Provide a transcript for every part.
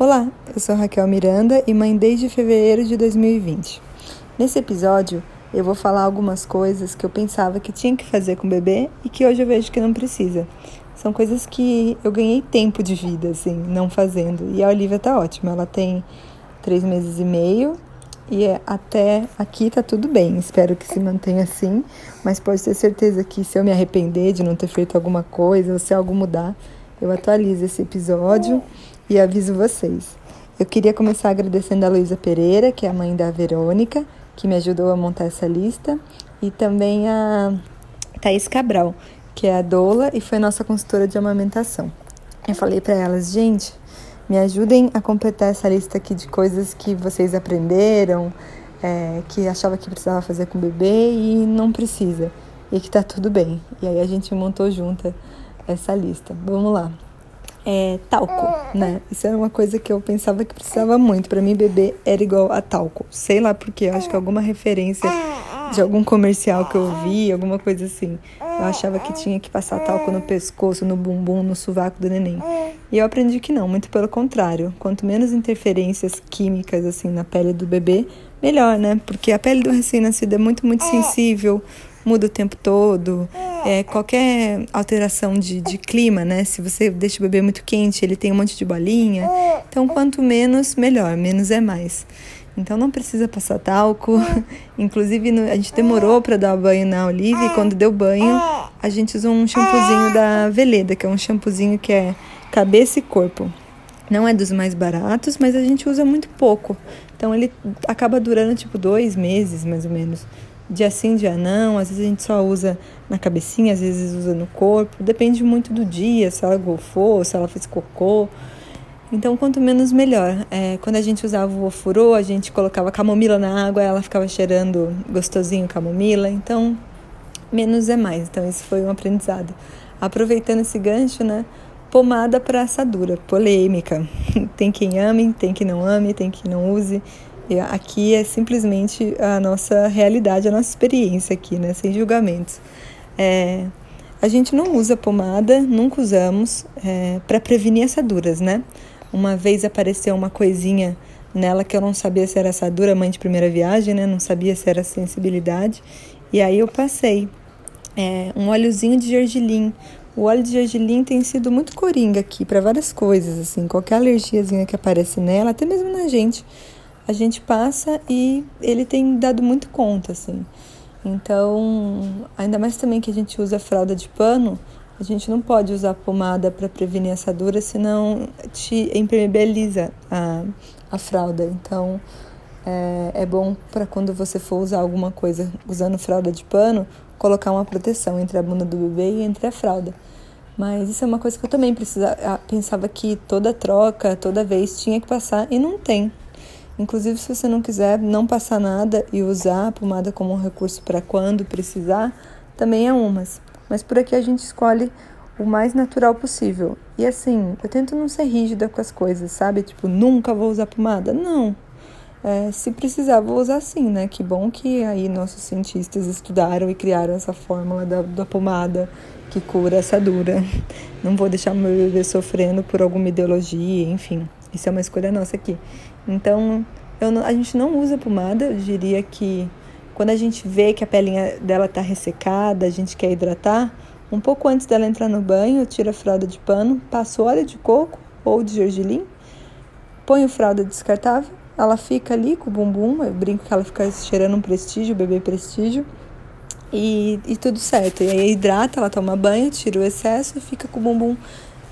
Olá, eu sou Raquel Miranda e mãe desde fevereiro de 2020. Nesse episódio, eu vou falar algumas coisas que eu pensava que tinha que fazer com o bebê e que hoje eu vejo que não precisa. São coisas que eu ganhei tempo de vida, assim, não fazendo. E a Olivia tá ótima, ela tem três meses e meio e é, até aqui tá tudo bem. Espero que se mantenha assim, mas pode ter certeza que se eu me arrepender de não ter feito alguma coisa ou se algo mudar, eu atualizo esse episódio e aviso vocês. Eu queria começar agradecendo a Luísa Pereira, que é a mãe da Verônica, que me ajudou a montar essa lista, e também a Thaís Cabral, que é a doula e foi nossa consultora de amamentação. Eu falei para elas, gente, me ajudem a completar essa lista aqui de coisas que vocês aprenderam, é, que achava que precisava fazer com o bebê e não precisa, e que tá tudo bem. E aí a gente montou junta essa lista. Vamos lá. É, talco, né? Isso era uma coisa que eu pensava que precisava muito. Para mim, bebê era igual a talco. Sei lá porque, acho que alguma referência de algum comercial que eu vi, alguma coisa assim. Eu achava que tinha que passar talco no pescoço, no bumbum, no sovaco do neném. E eu aprendi que não, muito pelo contrário. Quanto menos interferências químicas assim na pele do bebê, melhor, né? Porque a pele do recém-nascido é muito, muito sensível, muda o tempo todo. É, qualquer alteração de, de clima, né? Se você deixa o bebê muito quente, ele tem um monte de bolinha. Então, quanto menos, melhor. Menos é mais. Então não precisa passar talco. Inclusive a gente demorou para dar banho na Olivia e quando deu banho a gente usou um shampoozinho da Veleda, que é um shampoozinho que é cabeça e corpo. Não é dos mais baratos, mas a gente usa muito pouco. Então ele acaba durando tipo dois meses mais ou menos. Dia sim, dia não. Às vezes a gente só usa na cabecinha, às vezes usa no corpo. Depende muito do dia, se ela golfou, se ela fez cocô. Então, quanto menos, melhor. É, quando a gente usava o ofurô, a gente colocava camomila na água, ela ficava cheirando gostosinho camomila. Então, menos é mais. Então, isso foi um aprendizado. Aproveitando esse gancho, né? Pomada para assadura, polêmica. tem quem ame, tem quem não ame, tem quem não use. Aqui é simplesmente a nossa realidade, a nossa experiência aqui, né? Sem julgamentos. É, a gente não usa pomada, nunca usamos, é, para prevenir assaduras, né? Uma vez apareceu uma coisinha nela que eu não sabia se era assadura, mãe de primeira viagem, né? Não sabia se era sensibilidade. E aí eu passei é, um óleozinho de gergelim. O óleo de gergelim tem sido muito coringa aqui para várias coisas, assim, qualquer alergiazinha que aparece nela, até mesmo na gente, a gente passa e ele tem dado muito conta, assim. Então, ainda mais também que a gente usa fralda de pano, a gente não pode usar pomada para prevenir assadura, senão te impermeabiliza a, a fralda. Então, é, é bom para quando você for usar alguma coisa usando fralda de pano, colocar uma proteção entre a bunda do bebê e entre a fralda. Mas isso é uma coisa que eu também precisa, pensava que toda troca, toda vez tinha que passar e não tem. Inclusive, se você não quiser não passar nada e usar a pomada como um recurso para quando precisar, também é umas mas por aqui a gente escolhe o mais natural possível. E assim, eu tento não ser rígida com as coisas, sabe? Tipo, nunca vou usar pomada. Não. É, se precisar, vou usar sim, né? Que bom que aí nossos cientistas estudaram e criaram essa fórmula da, da pomada que cura essa dura. Não vou deixar meu bebê sofrendo por alguma ideologia, enfim. Isso é uma escolha nossa aqui. Então, não, a gente não usa pomada, eu diria que quando a gente vê que a pelinha dela está ressecada, a gente quer hidratar, um pouco antes dela entrar no banho, tira a fralda de pano, passa óleo de coco ou de gergelim, põe o fralda descartável, ela fica ali com o bumbum, eu brinco que ela fica cheirando um prestígio, bebê prestígio, e, e tudo certo. E aí hidrata, ela toma banho, tira o excesso e fica com o bumbum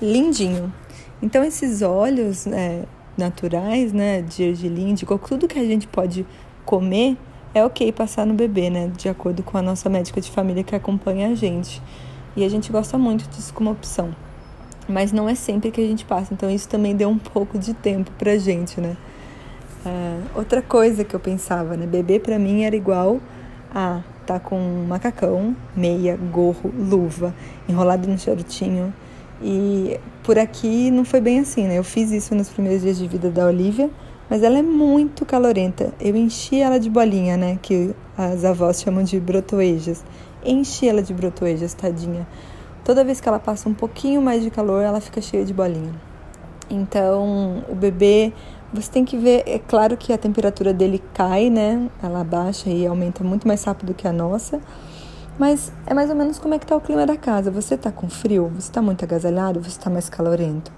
lindinho. Então esses óleos né, naturais, né, de gergelim, de coco, tudo que a gente pode comer é ok passar no bebê, né? De acordo com a nossa médica de família que acompanha a gente. E a gente gosta muito disso como opção. Mas não é sempre que a gente passa, então isso também deu um pouco de tempo pra gente, né? Uh, outra coisa que eu pensava, né? Bebê pra mim era igual a tá com macacão, meia, gorro, luva, enrolado no charutinho. E por aqui não foi bem assim, né? Eu fiz isso nos primeiros dias de vida da Olivia mas ela é muito calorenta. Eu enchi ela de bolinha, né? Que as avós chamam de brotoejas. Enchi ela de brotoejas, tadinha. Toda vez que ela passa um pouquinho mais de calor, ela fica cheia de bolinha. Então, o bebê, você tem que ver, é claro que a temperatura dele cai, né? Ela baixa e aumenta muito mais rápido que a nossa. Mas é mais ou menos como é que tá o clima da casa. Você tá com frio? Você tá muito agasalhado? Você tá mais calorento?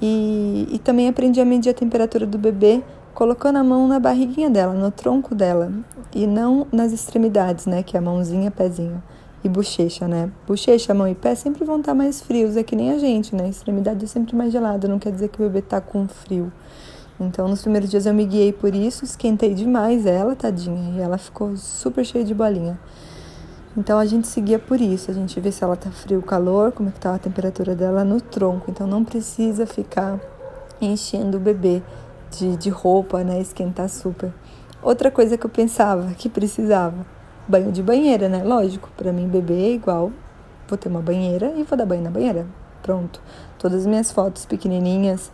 E, e também aprendi a medir a temperatura do bebê colocando a mão na barriguinha dela, no tronco dela, e não nas extremidades, né? Que é a mãozinha, pezinho e bochecha, né? Bochecha, mão e pé sempre vão estar tá mais frios, é que nem a gente, né? Extremidade é sempre mais gelada, não quer dizer que o bebê tá com frio. Então, nos primeiros dias eu me guiei por isso, esquentei demais ela, tadinha, e ela ficou super cheia de bolinha. Então, a gente seguia por isso, a gente vê se ela tá frio ou calor, como é que tá a temperatura dela no tronco. Então, não precisa ficar enchendo o bebê de, de roupa, né? Esquentar super. Outra coisa que eu pensava que precisava, banho de banheira, né? Lógico, para mim bebê é igual, vou ter uma banheira e vou dar banho na banheira. Pronto. Todas as minhas fotos pequenininhas,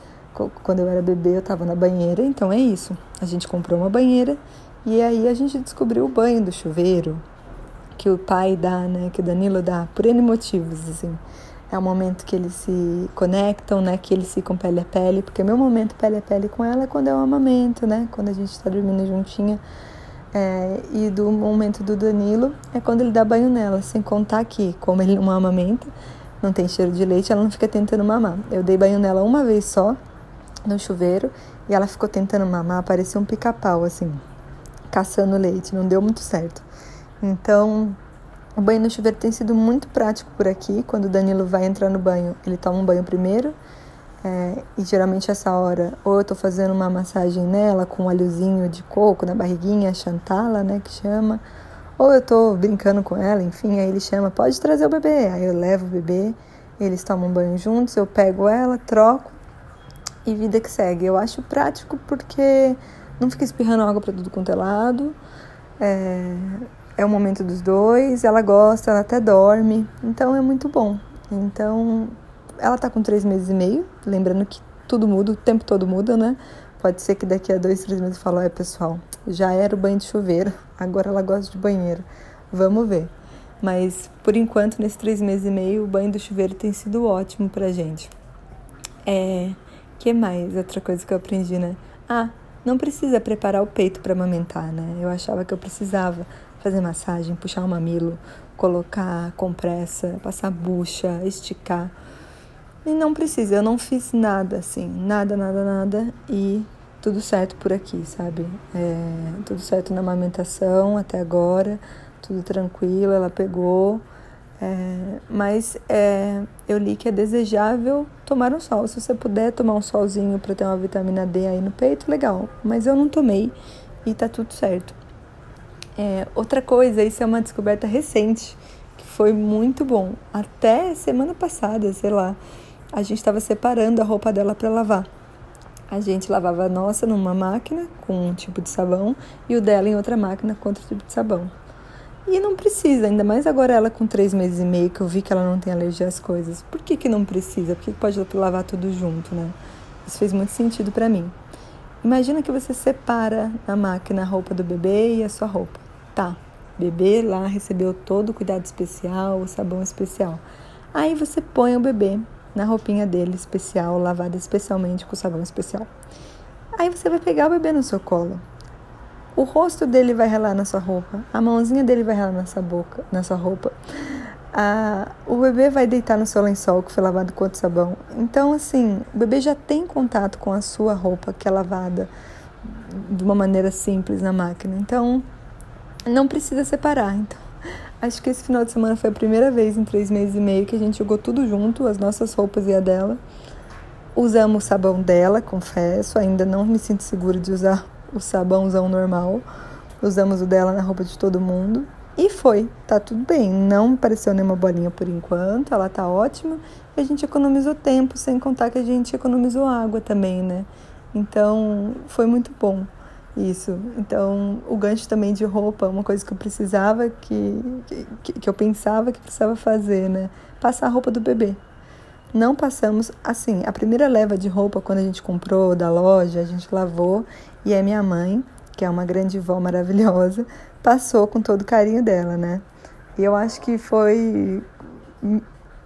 quando eu era bebê, eu tava na banheira, então é isso. A gente comprou uma banheira e aí a gente descobriu o banho do chuveiro que o pai dá, né, que o Danilo dá, por N motivos, assim. É o momento que eles se conectam, né, que eles ficam pele a pele, porque meu momento pele a pele com ela é quando é o amamento, né, quando a gente tá dormindo juntinha é, e do momento do Danilo é quando ele dá banho nela, sem contar que, como ele não amamenta, não tem cheiro de leite, ela não fica tentando mamar. Eu dei banho nela uma vez só, no chuveiro, e ela ficou tentando mamar, parecia um pica-pau, assim, caçando leite, não deu muito certo. Então, o banho no chuveiro tem sido muito prático por aqui. Quando o Danilo vai entrar no banho, ele toma um banho primeiro, é, e geralmente essa hora, ou eu tô fazendo uma massagem nela com um alhozinho de coco na barriguinha, chantala, né, que chama, ou eu tô brincando com ela, enfim, aí ele chama, pode trazer o bebê. Aí eu levo o bebê, eles tomam banho juntos, eu pego ela, troco e vida que segue. Eu acho prático porque não fica espirrando água para tudo quanto é lado. É, é o momento dos dois, ela gosta, ela até dorme, então é muito bom. Então ela tá com três meses e meio, lembrando que tudo muda, o tempo todo muda, né? Pode ser que daqui a dois, três meses fale, olha pessoal, já era o banho de chuveiro, agora ela gosta de banheiro. Vamos ver. Mas por enquanto, nesses três meses e meio, o banho do chuveiro tem sido ótimo pra gente. É. que mais? Outra coisa que eu aprendi, né? Ah, não precisa preparar o peito para amamentar, né? Eu achava que eu precisava fazer massagem, puxar o mamilo, colocar compressa, passar bucha, esticar. E não precisa, eu não fiz nada assim, nada, nada, nada. E tudo certo por aqui, sabe? É, tudo certo na amamentação até agora, tudo tranquilo, ela pegou. É, mas é, eu li que é desejável tomar um sol. Se você puder tomar um solzinho para ter uma vitamina D aí no peito, legal. Mas eu não tomei e tá tudo certo. É, outra coisa, isso é uma descoberta recente, que foi muito bom. Até semana passada, sei lá a gente estava separando a roupa dela para lavar. A gente lavava a nossa numa máquina com um tipo de sabão e o dela em outra máquina com outro tipo de sabão. E não precisa, ainda mais agora ela com três meses e meio, que eu vi que ela não tem alergia às coisas. Por que, que não precisa? Por que, que pode lavar tudo junto, né? Isso fez muito sentido para mim. Imagina que você separa na máquina a roupa do bebê e a sua roupa. Tá, bebê lá recebeu todo o cuidado especial, o sabão especial. Aí você põe o bebê na roupinha dele especial, lavada especialmente com sabão especial. Aí você vai pegar o bebê no seu colo. O rosto dele vai relar na sua roupa, a mãozinha dele vai relar na sua boca, na sua roupa. Ah, o bebê vai deitar no seu lençol que foi lavado com outro sabão. Então, assim, o bebê já tem contato com a sua roupa que é lavada de uma maneira simples na máquina. Então, não precisa separar. Então, Acho que esse final de semana foi a primeira vez em três meses e meio que a gente jogou tudo junto, as nossas roupas e a dela. Usamos o sabão dela, confesso, ainda não me sinto segura de usar o sabãozão normal. Usamos o dela na roupa de todo mundo. E foi, tá tudo bem. Não pareceu nenhuma bolinha por enquanto, ela tá ótima. E a gente economizou tempo, sem contar que a gente economizou água também, né? Então, foi muito bom. Isso. Então, o gancho também de roupa, uma coisa que eu precisava, que, que, que eu pensava que precisava fazer, né? Passar a roupa do bebê. Não passamos, assim, a primeira leva de roupa, quando a gente comprou da loja, a gente lavou e a minha mãe, que é uma grande vó maravilhosa, passou com todo o carinho dela, né? E eu acho que foi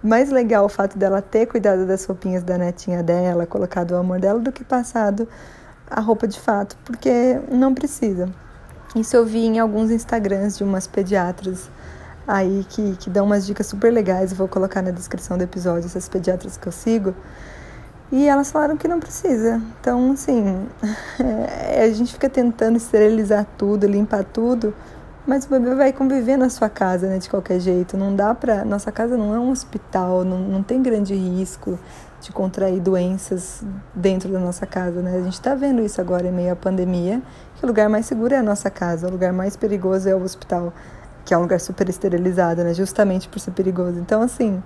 mais legal o fato dela ter cuidado das roupinhas da netinha dela, colocado o amor dela, do que passado a roupa de fato, porque não precisa. Isso eu vi em alguns Instagrams de umas pediatras aí que, que dão umas dicas super legais. vou colocar na descrição do episódio essas pediatras que eu sigo. E elas falaram que não precisa. Então, assim, é, a gente fica tentando esterilizar tudo, limpar tudo, mas o bebê vai conviver na sua casa, né, de qualquer jeito. Não dá pra. Nossa casa não é um hospital, não, não tem grande risco de contrair doenças dentro da nossa casa, né? A gente tá vendo isso agora em meio à pandemia, que o lugar mais seguro é a nossa casa, o lugar mais perigoso é o hospital, que é um lugar super esterilizado, né? Justamente por ser perigoso. Então, assim.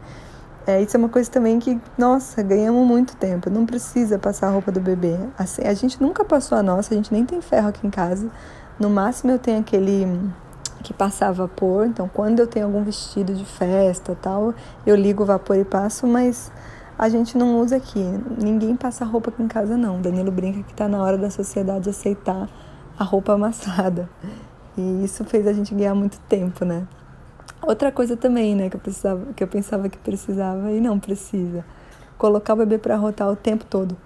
É, isso é uma coisa também que, nossa, ganhamos muito tempo. Não precisa passar a roupa do bebê. Assim, a gente nunca passou a nossa, a gente nem tem ferro aqui em casa. No máximo eu tenho aquele que passa vapor. Então, quando eu tenho algum vestido de festa tal, eu ligo o vapor e passo, mas a gente não usa aqui. Ninguém passa roupa aqui em casa, não. Danilo brinca que está na hora da sociedade aceitar a roupa amassada. E isso fez a gente ganhar muito tempo, né? Outra coisa também, né, que eu, precisava, que eu pensava que precisava e não precisa. Colocar o bebê para rotar o tempo todo.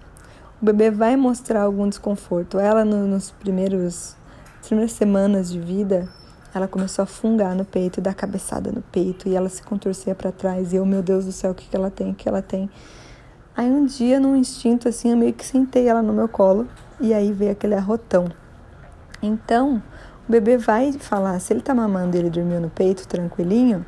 O bebê vai mostrar algum desconforto. Ela, no, nos primeiros primeiras semanas de vida, ela começou a fungar no peito, dar cabeçada no peito e ela se contorcia para trás. E eu, meu Deus do céu, o que, que ela tem? O que ela tem? Aí um dia, num instinto assim, eu meio que sentei ela no meu colo e aí veio aquele arrotão. Então, o bebê vai falar, se ele tá mamando e ele dormiu no peito tranquilinho,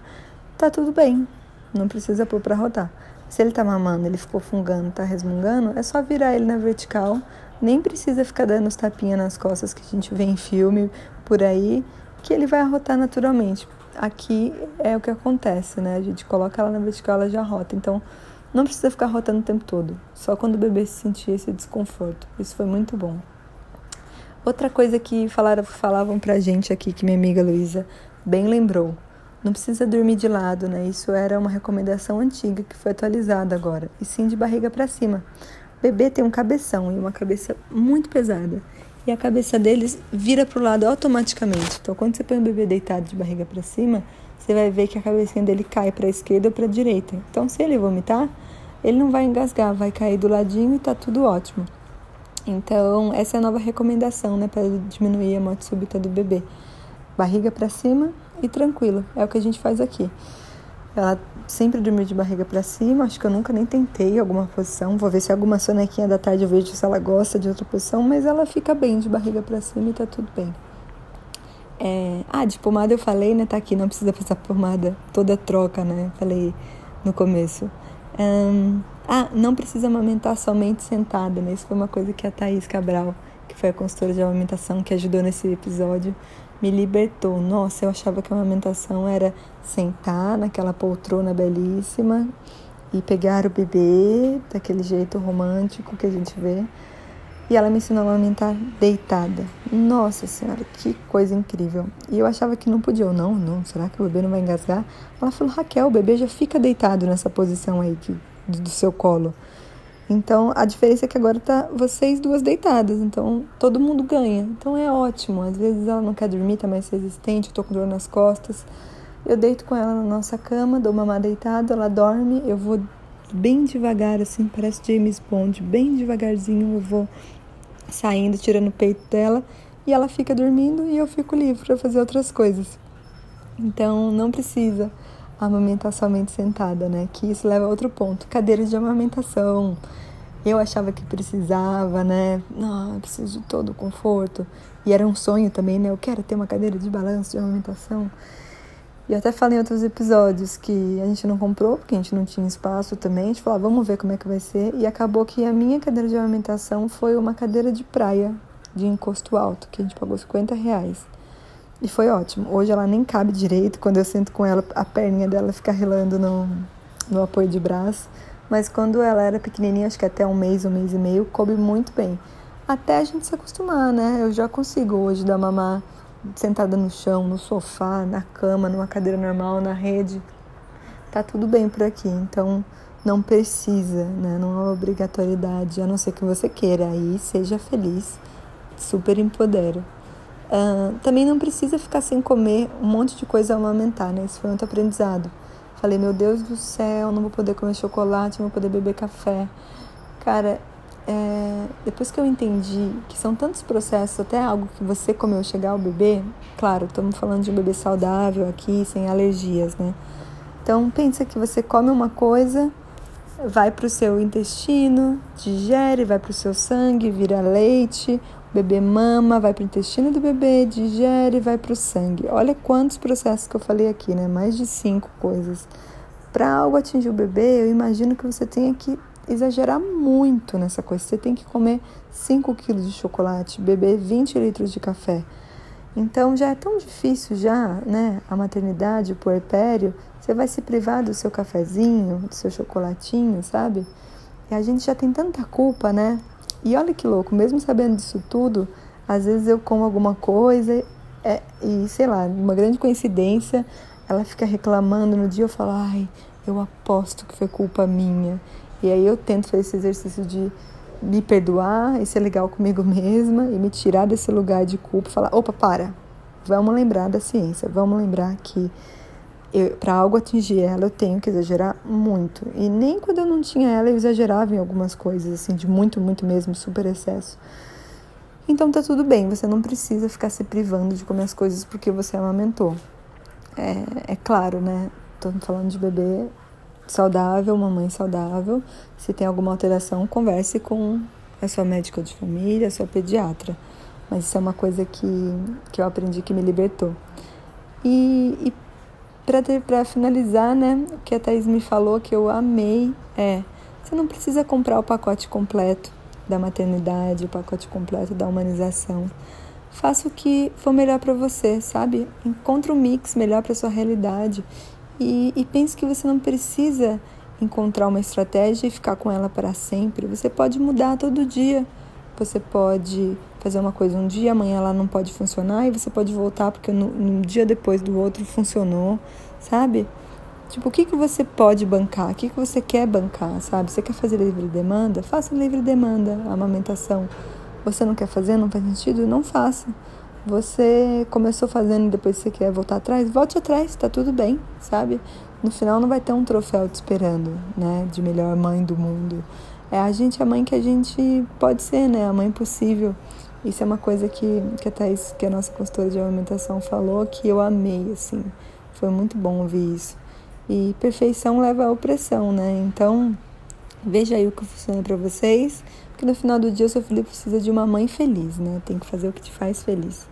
tá tudo bem, não precisa pôr pra rotar. Se ele tá mamando, ele ficou fungando, tá resmungando, é só virar ele na vertical, nem precisa ficar dando os tapinhas nas costas que a gente vê em filme por aí, que ele vai arrotar naturalmente. Aqui é o que acontece, né? A gente coloca ela na vertical, ela já rota. Então, não precisa ficar rotando o tempo todo, só quando o bebê sentir esse desconforto. Isso foi muito bom. Outra coisa que falaram, falavam pra gente aqui, que minha amiga Luísa bem lembrou. Não precisa dormir de lado, né? Isso era uma recomendação antiga que foi atualizada agora. E sim de barriga para cima. O bebê tem um cabeção e uma cabeça muito pesada. E a cabeça deles vira pro lado automaticamente. Então, quando você põe o bebê deitado de barriga para cima, você vai ver que a cabecinha dele cai para a esquerda ou para a direita. Então, se ele vomitar, ele não vai engasgar, vai cair do ladinho e tá tudo ótimo. Então, essa é a nova recomendação, né, para diminuir a morte súbita do bebê. Barriga para cima e tranquilo. É o que a gente faz aqui. Ela sempre dormiu de barriga para cima, acho que eu nunca nem tentei alguma posição. Vou ver se alguma sonequinha da tarde eu vejo se ela gosta de outra posição, mas ela fica bem de barriga para cima e tá tudo bem. É... Ah, de pomada eu falei, né? Tá aqui, não precisa passar pomada toda troca, né? Falei no começo. Um... Ah, não precisa amamentar somente sentada, né? Isso foi uma coisa que a Thaís Cabral, que foi a consultora de amamentação que ajudou nesse episódio, me libertou. Nossa, eu achava que a amamentação era sentar naquela poltrona belíssima e pegar o bebê daquele jeito romântico que a gente vê. E ela me ensinou a amamentar deitada. Nossa senhora, que coisa incrível. E eu achava que não podia, ou não, não, será que o bebê não vai engasgar? Ela falou, Raquel, o bebê já fica deitado nessa posição aí que do seu colo. Então, a diferença é que agora tá vocês duas deitadas, então todo mundo ganha. Então é ótimo. Às vezes ela não quer dormir, tá mais resistente, eu tô com dor nas costas. Eu deito com ela na nossa cama, dou mamar deitada, ela dorme, eu vou bem devagar, assim, parece James Bond, bem devagarzinho eu vou saindo, tirando o peito dela e ela fica dormindo e eu fico livre para fazer outras coisas. Então não precisa amamentar somente sentada, né? Que isso leva a outro ponto, cadeiras de amamentação. Eu achava que precisava, né? Não, eu preciso de todo o conforto. E era um sonho também, né? Eu quero ter uma cadeira de balanço de amamentação. E eu até falei em outros episódios que a gente não comprou, porque a gente não tinha espaço também. A gente falou, ah, vamos ver como é que vai ser. E acabou que a minha cadeira de amamentação foi uma cadeira de praia, de encosto alto, que a gente pagou 50 reais. E foi ótimo. Hoje ela nem cabe direito. Quando eu sento com ela, a perninha dela fica relando no, no apoio de braço. Mas quando ela era pequenininha, acho que até um mês, um mês e meio, coube muito bem. Até a gente se acostumar, né? Eu já consigo hoje dar mamar sentada no chão, no sofá, na cama, numa cadeira normal, na rede. Tá tudo bem por aqui. Então não precisa, né? Não é obrigatoriedade, a não ser que você queira. Aí seja feliz. Super empodera. Uh, também não precisa ficar sem comer um monte de coisa amamentar, né? Isso foi muito aprendizado. falei, meu Deus do céu, não vou poder comer chocolate, não vou poder beber café. Cara, é, depois que eu entendi que são tantos processos, até algo que você comeu chegar ao bebê, claro, estamos falando de um bebê saudável aqui, sem alergias, né? Então, pensa que você come uma coisa, vai para o seu intestino, digere, vai para o seu sangue, vira leite, bebê mama, vai para o intestino do bebê, digere, vai para o sangue. Olha quantos processos que eu falei aqui, né? Mais de cinco coisas. Para algo atingir o bebê, eu imagino que você tenha que exagerar muito nessa coisa. Você tem que comer 5 quilos de chocolate, beber 20 litros de café. Então já é tão difícil já, né? A maternidade, o puerpério, você vai se privar do seu cafezinho, do seu chocolatinho, sabe? E a gente já tem tanta culpa, né? E olha que louco, mesmo sabendo disso tudo, às vezes eu como alguma coisa é, e, sei lá, uma grande coincidência, ela fica reclamando no dia, eu falo, ai, eu aposto que foi culpa minha. E aí eu tento fazer esse exercício de me perdoar e ser legal comigo mesma e me tirar desse lugar de culpa e falar: opa, para, vamos lembrar da ciência, vamos lembrar que para algo atingir ela eu tenho que exagerar muito. E nem quando eu não tinha ela eu exagerava em algumas coisas, assim, de muito, muito mesmo, super excesso. Então tá tudo bem, você não precisa ficar se privando de comer as coisas porque você amamentou. É, é claro, né? Tô falando de bebê saudável, uma mãe saudável. Se tem alguma alteração, converse com a sua médica de família, a sua pediatra. Mas isso é uma coisa que, que eu aprendi que me libertou. E, e para finalizar, né, o que a Thaís me falou que eu amei é: você não precisa comprar o pacote completo da maternidade, o pacote completo da humanização. Faça o que for melhor para você, sabe? Encontre um mix melhor para sua realidade e, e pense que você não precisa encontrar uma estratégia e ficar com ela para sempre. Você pode mudar todo dia. Você pode fazer uma coisa um dia, amanhã ela não pode funcionar e você pode voltar porque no, no dia depois do outro funcionou, sabe? Tipo, o que, que você pode bancar? O que, que você quer bancar, sabe? Você quer fazer livre demanda? Faça livre demanda, amamentação. Você não quer fazer? Não faz sentido? Não faça. Você começou fazendo e depois você quer voltar atrás, volte atrás, tá tudo bem, sabe? No final não vai ter um troféu te esperando, né? De melhor mãe do mundo. É a gente a mãe que a gente pode ser, né? A mãe possível. Isso é uma coisa que, que a Thais, que é a nossa consultora de alimentação, falou que eu amei, assim. Foi muito bom ouvir isso. E perfeição leva à opressão, né? Então, veja aí o que funciona para vocês. Porque no final do dia o seu filho precisa de uma mãe feliz, né? Tem que fazer o que te faz feliz.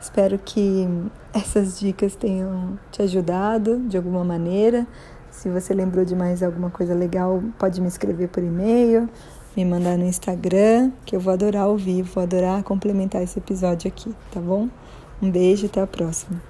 Espero que essas dicas tenham te ajudado de alguma maneira. Se você lembrou de mais alguma coisa legal, pode me escrever por e-mail, me mandar no Instagram, que eu vou adorar ouvir, vou adorar complementar esse episódio aqui, tá bom? Um beijo e até a próxima.